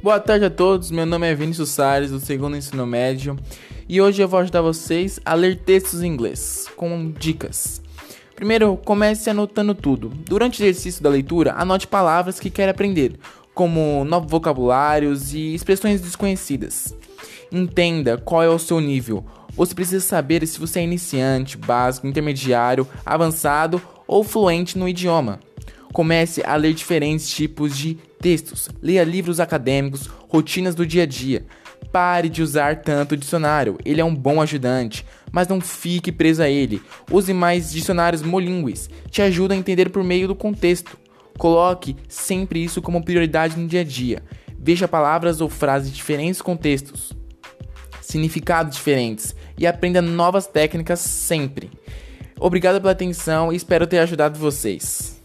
Boa tarde a todos, meu nome é Vinícius Salles, do segundo ensino médio, e hoje eu vou ajudar vocês a ler textos em inglês, com dicas. Primeiro, comece anotando tudo. Durante o exercício da leitura, anote palavras que quer aprender, como novos vocabulários e expressões desconhecidas. Entenda qual é o seu nível. Você precisa saber se você é iniciante, básico, intermediário, avançado ou fluente no idioma. Comece a ler diferentes tipos de textos, leia livros acadêmicos, rotinas do dia a dia. Pare de usar tanto dicionário, ele é um bom ajudante, mas não fique preso a ele. Use mais dicionários molíngues, te ajuda a entender por meio do contexto. Coloque sempre isso como prioridade no dia a dia. Veja palavras ou frases de diferentes contextos, significados diferentes e aprenda novas técnicas sempre. Obrigado pela atenção e espero ter ajudado vocês.